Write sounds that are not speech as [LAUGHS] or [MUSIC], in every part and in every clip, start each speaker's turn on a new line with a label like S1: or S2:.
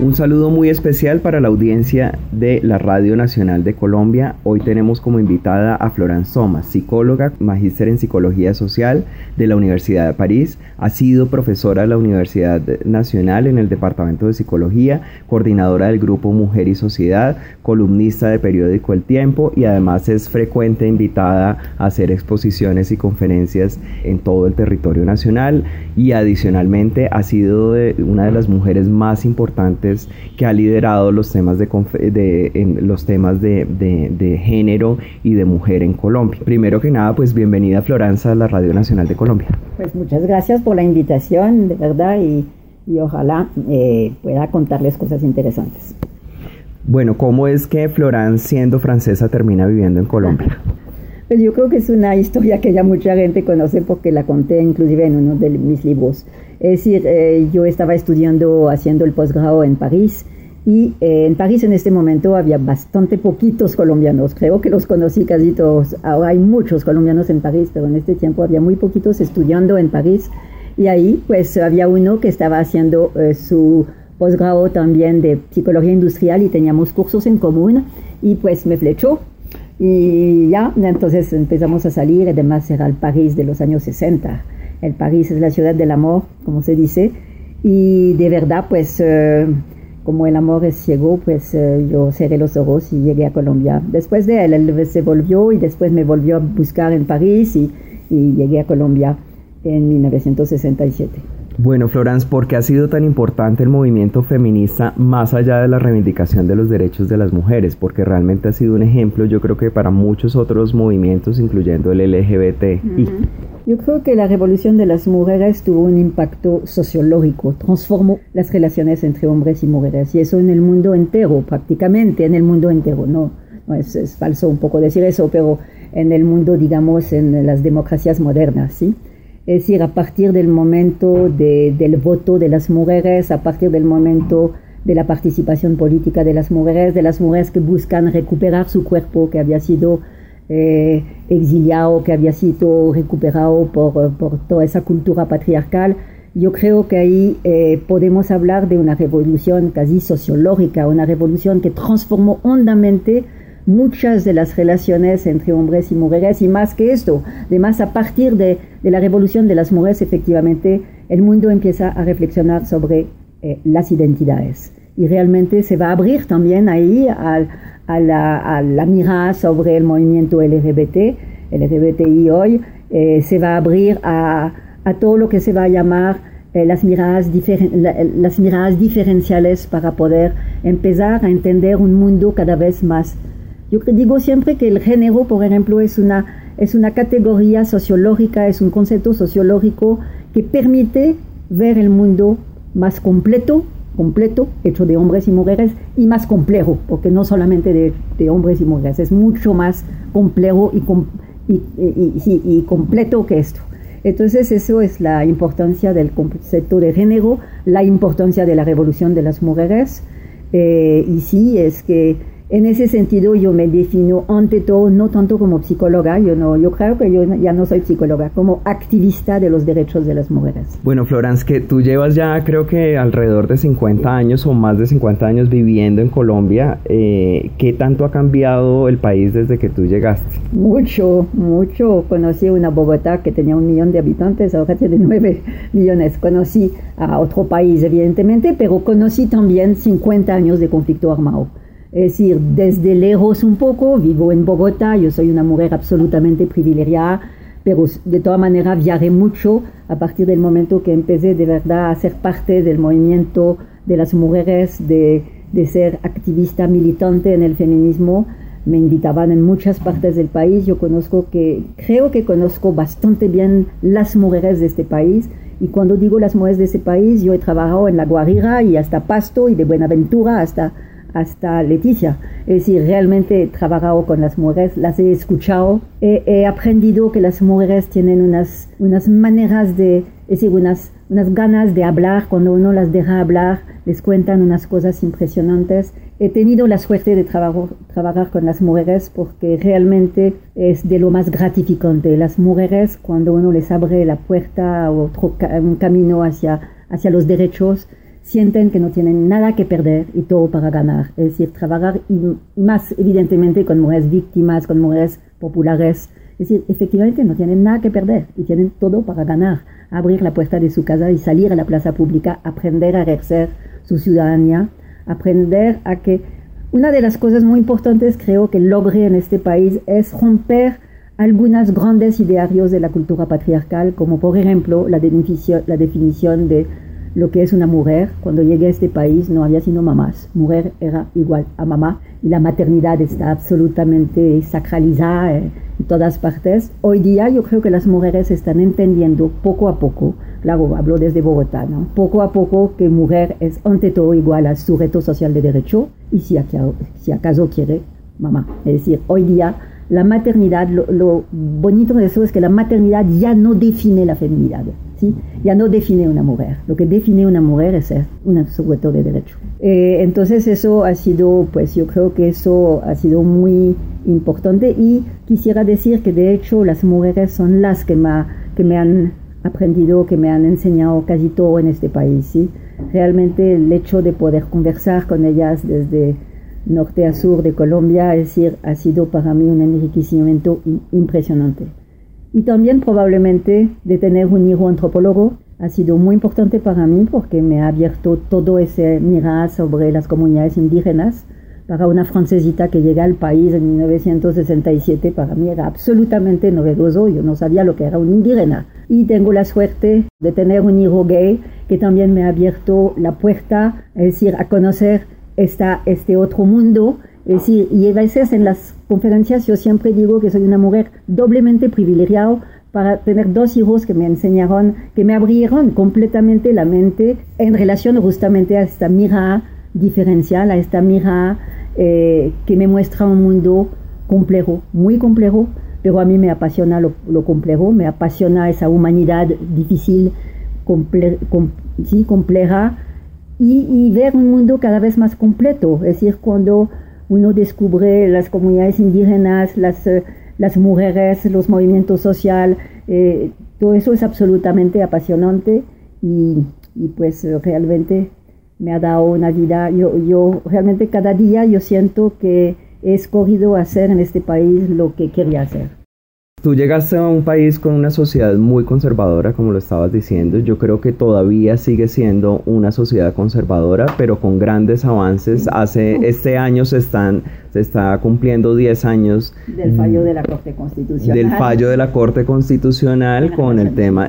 S1: Un saludo muy especial para la audiencia de la Radio Nacional de Colombia. Hoy tenemos como invitada a Florence Soma, psicóloga, magíster en psicología social de la Universidad de París. Ha sido profesora de la Universidad Nacional en el Departamento de Psicología, coordinadora del grupo Mujer y Sociedad, columnista de periódico El Tiempo y además es frecuente invitada a hacer exposiciones y conferencias en todo el territorio nacional y adicionalmente ha sido una de las mujeres más importantes que ha liderado los temas de, en los temas de, de, género y de mujer en Colombia. Primero que nada, pues bienvenida Floranza a la Radio Nacional de Colombia.
S2: Pues muchas gracias por la invitación, de verdad, y, y ojalá eh, pueda contarles cosas interesantes.
S1: Bueno, ¿cómo es que Florán, siendo francesa, termina viviendo en Colombia? [LAUGHS]
S2: Pues yo creo que es una [LAUGHS] historia que ya mucha gente conoce porque la conté inclusive en uno de mis libros. Es decir, eh, yo estaba estudiando, haciendo el posgrado en París y eh, en París en este momento había bastante poquitos colombianos. Creo que los conocí casi todos. Ahora hay muchos colombianos en París, pero en este tiempo había muy poquitos estudiando en París. Y ahí pues había uno que estaba haciendo eh, su posgrado también de psicología industrial y teníamos cursos en común y pues me flechó y ya, entonces empezamos a salir, además era el París de los años 60. El París es la ciudad del amor, como se dice, y de verdad, pues, eh, como el amor es ciego, pues eh, yo cerré los ojos y llegué a Colombia. Después de él, él se volvió y después me volvió a buscar en París y, y llegué a Colombia en 1967.
S1: Bueno, Florence, ¿por qué ha sido tan importante el movimiento feminista más allá de la reivindicación de los derechos de las mujeres? Porque realmente ha sido un ejemplo, yo creo que para muchos otros movimientos, incluyendo el LGBT.
S2: Yo creo que la revolución de las mujeres tuvo un impacto sociológico, transformó las relaciones entre hombres y mujeres, y eso en el mundo entero, prácticamente en el mundo entero. No, no es, es falso un poco decir eso, pero en el mundo, digamos, en las democracias modernas, ¿sí? Es decir, a partir del momento del voto de las mujeres, a partir del momento de la participación política de las mujeres, de las mujeres que buscan recuperar su cuerpo que había sido eh, exiliado, que había sido recuperado por, por, toda esa cultura patriarcal. Yo creo que ahí eh, podemos hablar de una revolución casi sociológica, una revolución que transformó hondamente muchas de las relaciones entre hombres y mujeres y más que esto, además a partir de, la revolución de las mujeres efectivamente el mundo empieza a reflexionar sobre eh, las identidades. Y realmente se va a abrir también ahí a, la, mirada sobre el movimiento LGBT, LGBTI hoy, eh, se va a abrir a, todo lo que se va a llamar eh, las, miradas las miradas diferenciales para poder empezar a entender un mundo cada vez más yo digo siempre que el género, por ejemplo, es una, es una categoría sociológica, es un concepto sociológico que permite ver el mundo más completo, completo, hecho de hombres y mujeres, y más complejo, porque no solamente de, de hombres y mujeres, es mucho más complejo y, y, y, completo que esto. Entonces eso es la importancia del concepto de género, la importancia de la revolución de las mujeres, eh, y sí, es que en ese sentido, yo me defino ante todo, no tanto como psicóloga, yo, no, yo creo que yo ya no soy psicóloga, como activista de los derechos de las mujeres.
S1: Bueno, Florence, que tú llevas ya creo que alrededor de 50 años o más de 50 años viviendo en Colombia. Eh, ¿Qué tanto ha cambiado el país desde que tú llegaste?
S2: Mucho, mucho. Conocí una Bogotá que tenía un millón de habitantes, ahora tiene 9 millones. Conocí a otro país, evidentemente, pero conocí también 50 años de conflicto armado. Es decir, desde lejos un poco, vivo en Bogotá, yo soy una mujer absolutamente privilegiada, pero de todas maneras viajé mucho a partir del momento que empecé de verdad a ser parte del movimiento de las mujeres, de, de ser activista militante en el feminismo. Me invitaban en muchas partes del país. Yo conozco que, creo que conozco bastante bien las mujeres de este país. Y cuando digo las mujeres de este país, yo he trabajado en La Guarira y hasta Pasto y de Buenaventura hasta hasta Leticia. Es decir, realmente he trabajado con las mujeres, las he escuchado, he, aprendido que las mujeres tienen unas, unas maneras de, es decir, unas, unas ganas de hablar, cuando uno las deja hablar, les cuentan unas cosas impresionantes he tenido la suerte de trabajar con las mujeres porque realmente es de lo más gratificante. Las mujeres, cuando uno les abre la puerta o otro un camino hacia, hacia los derechos, sienten que no tienen nada que perder y todo para ganar. Es decir, trabajar y más evidentemente con mujeres víctimas, con mujeres populares. Es decir, efectivamente no tienen nada que perder y tienen todo para ganar. Abrir la puerta de su casa y salir a la plaza pública, aprender a ejercer su ciudadanía aprender a que una de las cosas muy importantes creo que logré en este país es romper algunos grandes idearios de la cultura patriarcal, como por ejemplo la la definición de lo que es una mujer. Cuando llegué a este país no había sino mamás. Mujer era igual a mamá y la maternidad está absolutamente sacralizada en todas partes. Hoy día yo creo que las mujeres están entendiendo poco a poco claro, hablo desde Bogotá, ¿no? Poco a poco que mujer es ante todo igual a sujeto social de derecho y si acaso, si acaso quiere, mamá. Es decir, hoy día la maternidad, lo, bonito de eso es que la maternidad ya no define la feminidad, ¿sí? Ya no define una mujer. Lo que define una mujer es ser un sujeto de derecho. Eh, entonces eso ha sido, pues yo creo que eso ha sido muy importante y quisiera decir que de hecho las mujeres son las que, que me han aprendido, que me han enseñado casi todo en este país. ¿sí? Realmente el hecho de poder conversar con ellas desde norte a sur de Colombia, es decir, ha sido para mí un enriquecimiento impresionante. Y también probablemente de tener un hijo antropólogo ha sido muy importante para mí porque me ha abierto todo ese mirar sobre las comunidades indígenas para una francesita que llega al país en 1967, para mí era absolutamente novedoso. Yo no sabía lo que era un indígena. Y tengo la suerte de tener un hijo gay que también me ha abierto la puerta, es decir, a conocer esta, este otro mundo. Es decir, y a veces en las conferencias yo siempre digo que soy una mujer doblemente privilegiada para tener dos hijos que me enseñaron, que me abrieron completamente la mente en relación justamente a esta mirada diferencial, a esta mirada eh, que me muestra un mundo complejo, muy complejo, pero a mí me apasiona lo, complejo, me apasiona esa humanidad difícil, sí, compleja, y, ver un mundo cada vez más completo. Es decir, cuando uno descubre las comunidades indígenas, las, eh, las mujeres, los movimientos sociales, eh, todo eso es absolutamente apasionante y, y pues realmente me ha dado una vida, yo, yo realmente cada día yo siento que he escogido hacer en este país lo que quería hacer.
S1: Tú llegaste a un país con una sociedad muy conservadora, como lo estabas diciendo. Yo creo que todavía sigue siendo una sociedad conservadora, pero con grandes avances. Hace este año se están se está cumpliendo 10 años
S2: del fallo de la Corte Constitucional.
S1: Del fallo de la Corte Constitucional con el tema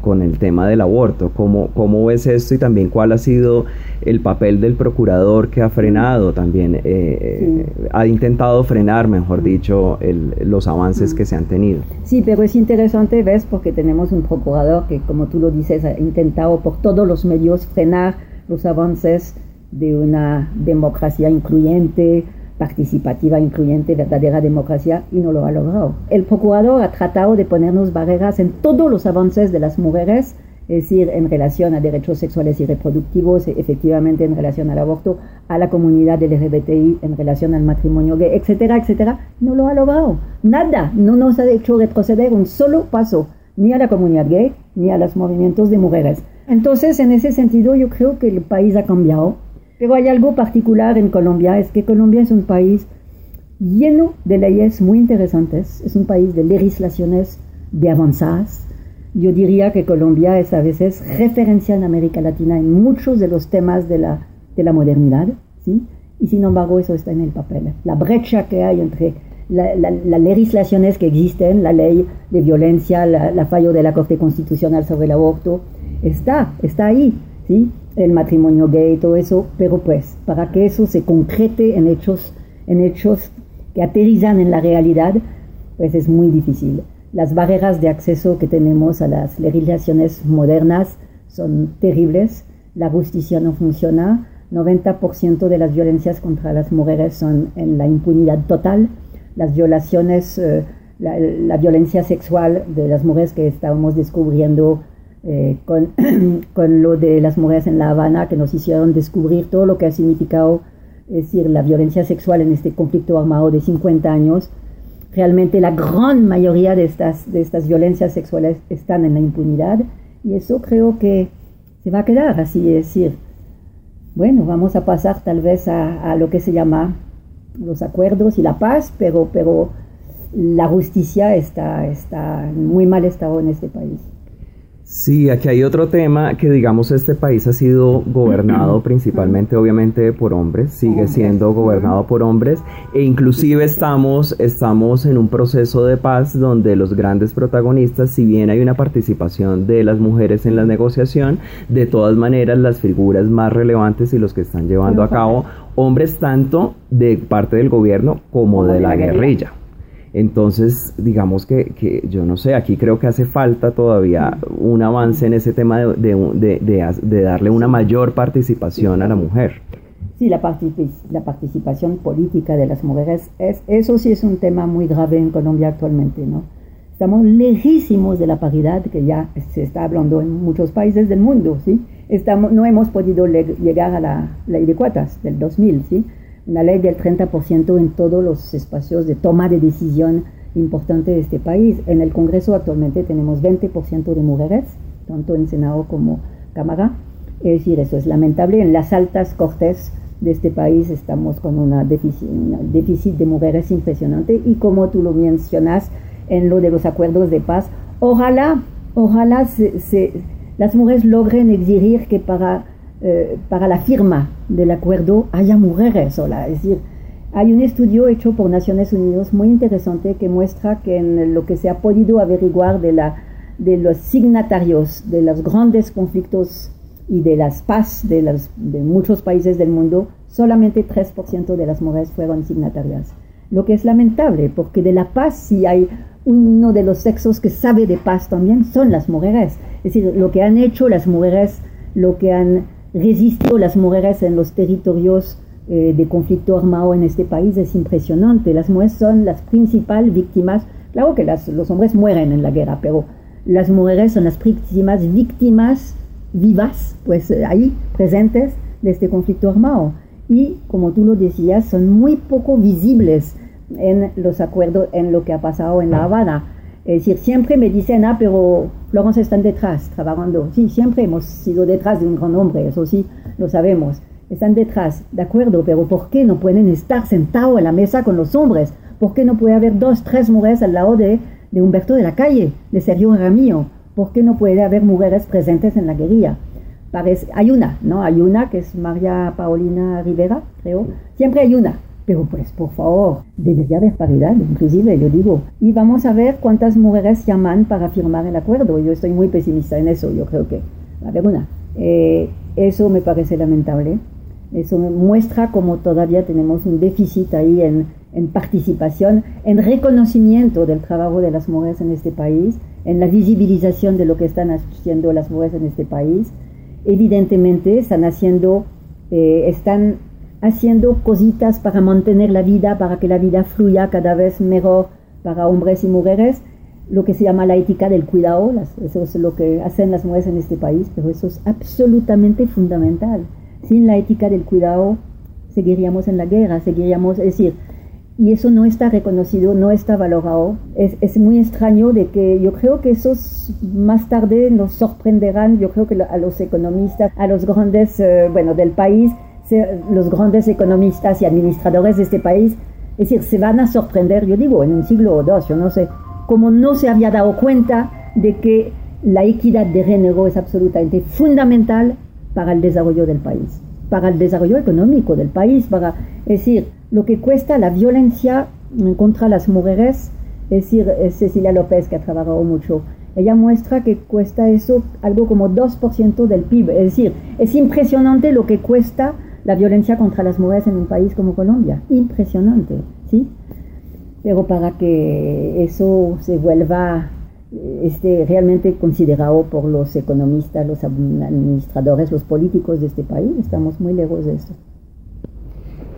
S1: con el tema del aborto. ¿Cómo, ¿Cómo ves esto y también cuál ha sido el papel del procurador que ha frenado también, eh, eh, ha intentado frenar, mejor dicho, los avances que se han tenido.
S2: Sí, pero es interesante, ves, porque tenemos un procurador que, como tú lo dices, ha intentado por todos los medios frenar los avances de una democracia incluyente, participativa, incluyente, verdadera democracia y no lo ha logrado. El procurador ha tratado de ponernos barreras en todos los avances de las mujeres es decir, en relación a derechos sexuales y reproductivos, efectivamente en relación al aborto, a la comunidad LGBTI, en relación al matrimonio gay, etcétera, etcétera, no lo ha logrado. Nada, no nos ha hecho retroceder un solo paso, ni a la comunidad gay, ni a los movimientos de mujeres. Entonces, en ese sentido, yo creo que el país ha cambiado, pero hay algo particular en Colombia, es que Colombia es un país lleno de leyes muy interesantes, es un país de legislaciones de avanzadas, yo diría que Colombia es a veces referencia en América Latina en muchos de los temas de la, de la modernidad, ¿sí? Y sin embargo eso está en el papel. La brecha que hay entre las legislaciones que existen, la ley de violencia, la, fallo de la Corte Constitucional sobre el aborto, está, está ahí, ¿sí? El matrimonio gay, todo eso, pero pues para que eso se concrete en hechos, en hechos que aterrizan en la realidad, pues es muy difícil. Las barreras de acceso que tenemos a las legislaciones modernas son terribles, la justicia no funciona, 90% de las violencias contra las mujeres son en la impunidad total, las violaciones, eh, la, violencia sexual de las mujeres que estábamos descubriendo eh, con, [CLEARS THROAT] con, lo de las mujeres en La Habana, que nos hicieron descubrir todo lo que ha significado es decir, la violencia sexual en este conflicto armado de 50 años, realmente la gran mayoría de estas, de estas violencias sexuales están en la impunidad y eso creo que se va a quedar así, es decir, bueno, vamos a pasar tal vez a, lo que se llama los acuerdos y la paz, pero, pero la justicia está, está en muy mal estado en este país.
S1: Sí, aquí hay otro tema que digamos este país ha sido gobernado principalmente obviamente por hombres, sigue siendo gobernado por hombres e inclusive estamos, estamos en un proceso de paz donde los grandes protagonistas, si bien hay una participación de las mujeres en la negociación, de todas maneras las figuras más relevantes y los que están llevando a cabo hombres. tanto de parte del gobierno como de la guerrilla. Entonces, digamos que, yo no sé, aquí creo que hace falta todavía un avance en ese tema de, darle una mayor participación a la mujer.
S2: Sí, la, la participación política de las mujeres, es, eso sí es un tema muy grave en Colombia actualmente, ¿no? Estamos lejísimos de la paridad que ya se está hablando en muchos países del mundo, ¿sí? Estamos, no hemos podido llegar a la ley de cuotas del 2000, ¿sí? Una ley del 30% en todos los espacios de toma de decisión importante de este país. En el Congreso actualmente tenemos 20% de mujeres, tanto en Senado como Cámara. Es decir, eso es lamentable. En las altas cortes de este país estamos con una déficit, déficit de mujeres impresionante y como tú lo mencionas en lo de los acuerdos de paz, ojalá, ojalá se, las mujeres logren exigir que para eh, para la firma del acuerdo haya mujeres sola. Es decir, hay un estudio hecho por Naciones Unidas muy interesante que muestra que en lo que se ha podido averiguar de, la, de los signatarios de los grandes conflictos y de las paz de, de muchos países del mundo, solamente 3% de las mujeres fueron signatarias. Lo que es lamentable, porque de la paz, si hay uno de los sexos que sabe de paz también, son las mujeres. Es decir, lo que han hecho las mujeres, lo que han resistió las mujeres en los territorios eh, de conflicto armado en este país es impresionante. Las mujeres son las principales víctimas. Claro que los hombres mueren en la guerra, pero las mujeres son las principales víctimas vivas, pues eh, ahí presentes de este conflicto armado. Y como tú lo decías, son muy poco visibles en los acuerdos, en lo que ha pasado en La Habana. Es decir, siempre me dicen, ah, pero Florence están detrás, trabajando. Sí, siempre hemos sido detrás de un gran hombre, eso sí, lo sabemos. Están detrás, de acuerdo, pero ¿por qué no pueden estar sentados en la mesa con los hombres? ¿Por qué no puede haber dos, tres mujeres al lado de, de Humberto de la Calle, de Sergio Ramillo? ¿Por qué no puede haber mujeres presentes en la guerrilla? Parece, hay una, ¿no? Hay una que es María Paulina Rivera, creo. Siempre hay una, pero pues, por favor, debería haber paridad, inclusive, yo digo. Y vamos a ver cuántas mujeres llaman para firmar el acuerdo. Yo estoy muy pesimista en eso, yo creo que va a haber una. Eh, eso me parece lamentable. Eso muestra cómo todavía tenemos un déficit ahí en, en participación, en reconocimiento del trabajo de las mujeres en este país, en la visibilización de lo que están haciendo las mujeres en este país. Evidentemente están haciendo, eh, están haciendo cositas para mantener la vida, para que la vida fluya cada vez mejor para hombres y mujeres, lo que se llama la ética del cuidado, eso es lo que hacen las mujeres en este país, pero eso es absolutamente fundamental. Sin la ética del cuidado seguiríamos en la guerra, seguiríamos, es decir, y eso no está reconocido, no está valorado. Es, muy extraño de que yo creo que esos más tarde nos sorprenderán, yo creo que a los economistas, a los grandes, eh, bueno, del país, los grandes economistas y administradores de este país, es decir, se van a sorprender, yo digo, en un siglo o dos, yo no sé, como no se había dado cuenta de que la equidad de género es absolutamente fundamental para el desarrollo del país, para el desarrollo económico del país, para, es decir, lo que cuesta la violencia contra las mujeres, es decir, Cecilia López, que ha trabajado mucho, ella muestra que cuesta eso algo como 2% del PIB, es decir, es impresionante lo que cuesta la violencia contra las mujeres en un país como Colombia. Impresionante, ¿sí? Pero para que eso se vuelva este, realmente considerado por los economistas, los administradores, los políticos de este país, estamos muy lejos de eso.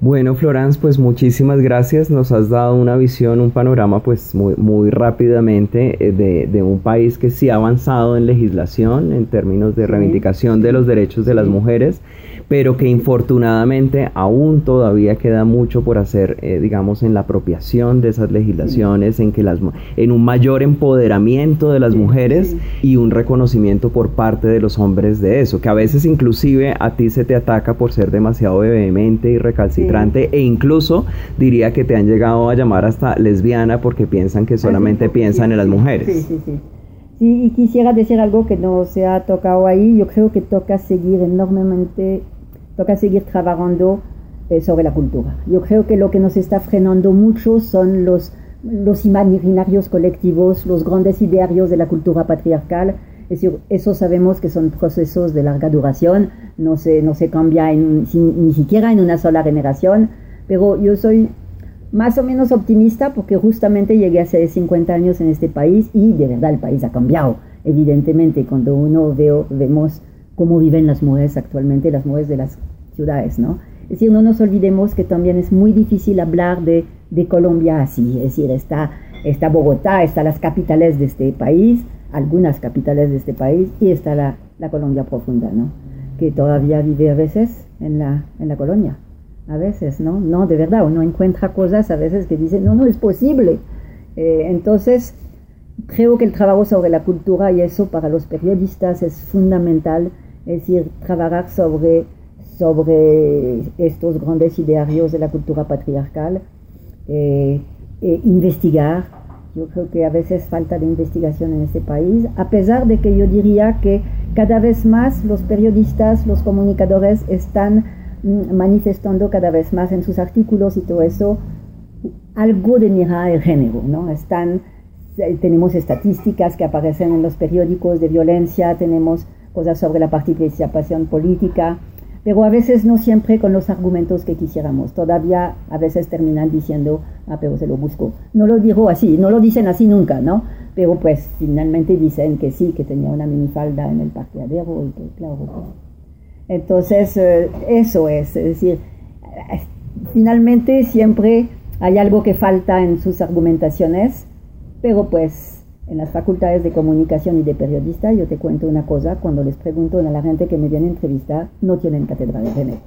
S1: Bueno, Florence, pues muchísimas gracias. Nos has dado una visión, un panorama, pues muy, muy rápidamente eh, de, de, un país que sí ha avanzado en legislación en términos de reivindicación de los derechos de las mujeres, pero que infortunadamente aún todavía queda mucho por hacer, eh, digamos, en la apropiación de esas legislaciones, en que las, en un mayor empoderamiento de las mujeres y un reconocimiento por parte de los hombres de eso, que a veces inclusive a ti se te ataca por ser demasiado vehemente y recalcitrante e incluso diría que te han llegado a llamar hasta lesbiana porque piensan que solamente piensan en las mujeres.
S2: Sí, sí, sí. Sí, y quisiera decir algo que no se ha tocado ahí. Yo creo que toca seguir enormemente, toca seguir trabajando eh, sobre la cultura. Yo creo que lo que nos está frenando mucho son los, los imaginarios colectivos, los grandes idearios de la cultura patriarcal. Es decir, eso sabemos que son procesos de larga duración, no se, no se cambia en, ni siquiera en una sola generación, pero yo soy más o menos optimista porque justamente llegué hace 50 años en este país y de verdad el país ha cambiado, evidentemente, cuando uno veo, vemos cómo viven las mujeres actualmente, las mujeres de las ciudades, ¿no? Es decir, no nos olvidemos que también es muy difícil hablar de, de Colombia así, es decir, está, está Bogotá, está las capitales de este país, algunas capitales de este país y está la, Colombia profunda, ¿no? que todavía vive a veces en la, en la colonia. A veces, ¿no? No, de verdad, uno encuentra cosas a veces que dicen, no, no es posible. Eh, entonces, creo que el trabajo sobre la cultura y eso para los periodistas es fundamental, es decir, trabajar sobre, sobre estos grandes idearios de la cultura patriarcal, eh, eh, investigar. Yo creo que a veces falta de investigación en este país, a pesar de que yo diría que cada vez más los periodistas, los comunicadores están mm, manifestando cada vez más en sus artículos y todo eso algo de mirada de género, ¿no? Están, eh, tenemos estadísticas que aparecen en los periódicos de violencia, tenemos cosas sobre la participación política, pero a veces no siempre con los argumentos que quisiéramos. Todavía a veces terminan diciendo, ah, pero se lo busco. No lo digo así, no lo dicen así nunca, ¿no? pero pues finalmente dicen que sí, que tenía una minifalda en el parqueadero y que claro. Entonces, eh, eso es, es decir, eh, finalmente siempre hay algo que falta en sus argumentaciones, pero pues en las facultades de comunicación y de periodista, yo te cuento una cosa, cuando les pregunto a la gente que me viene a entrevistar, no tienen cátedra de género.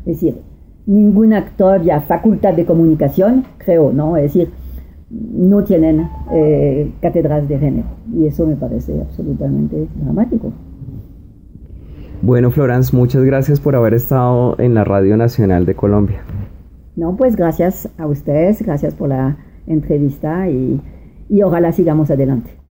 S2: Es decir, ningún actor ya facultad de comunicación, creo, ¿no? Es decir, no tienen eh, cátedras de género y eso me parece absolutamente dramático.
S1: Bueno, Florence, muchas gracias por haber estado en la Radio Nacional de Colombia.
S2: No, pues gracias a ustedes, gracias por la entrevista y, y ojalá sigamos adelante.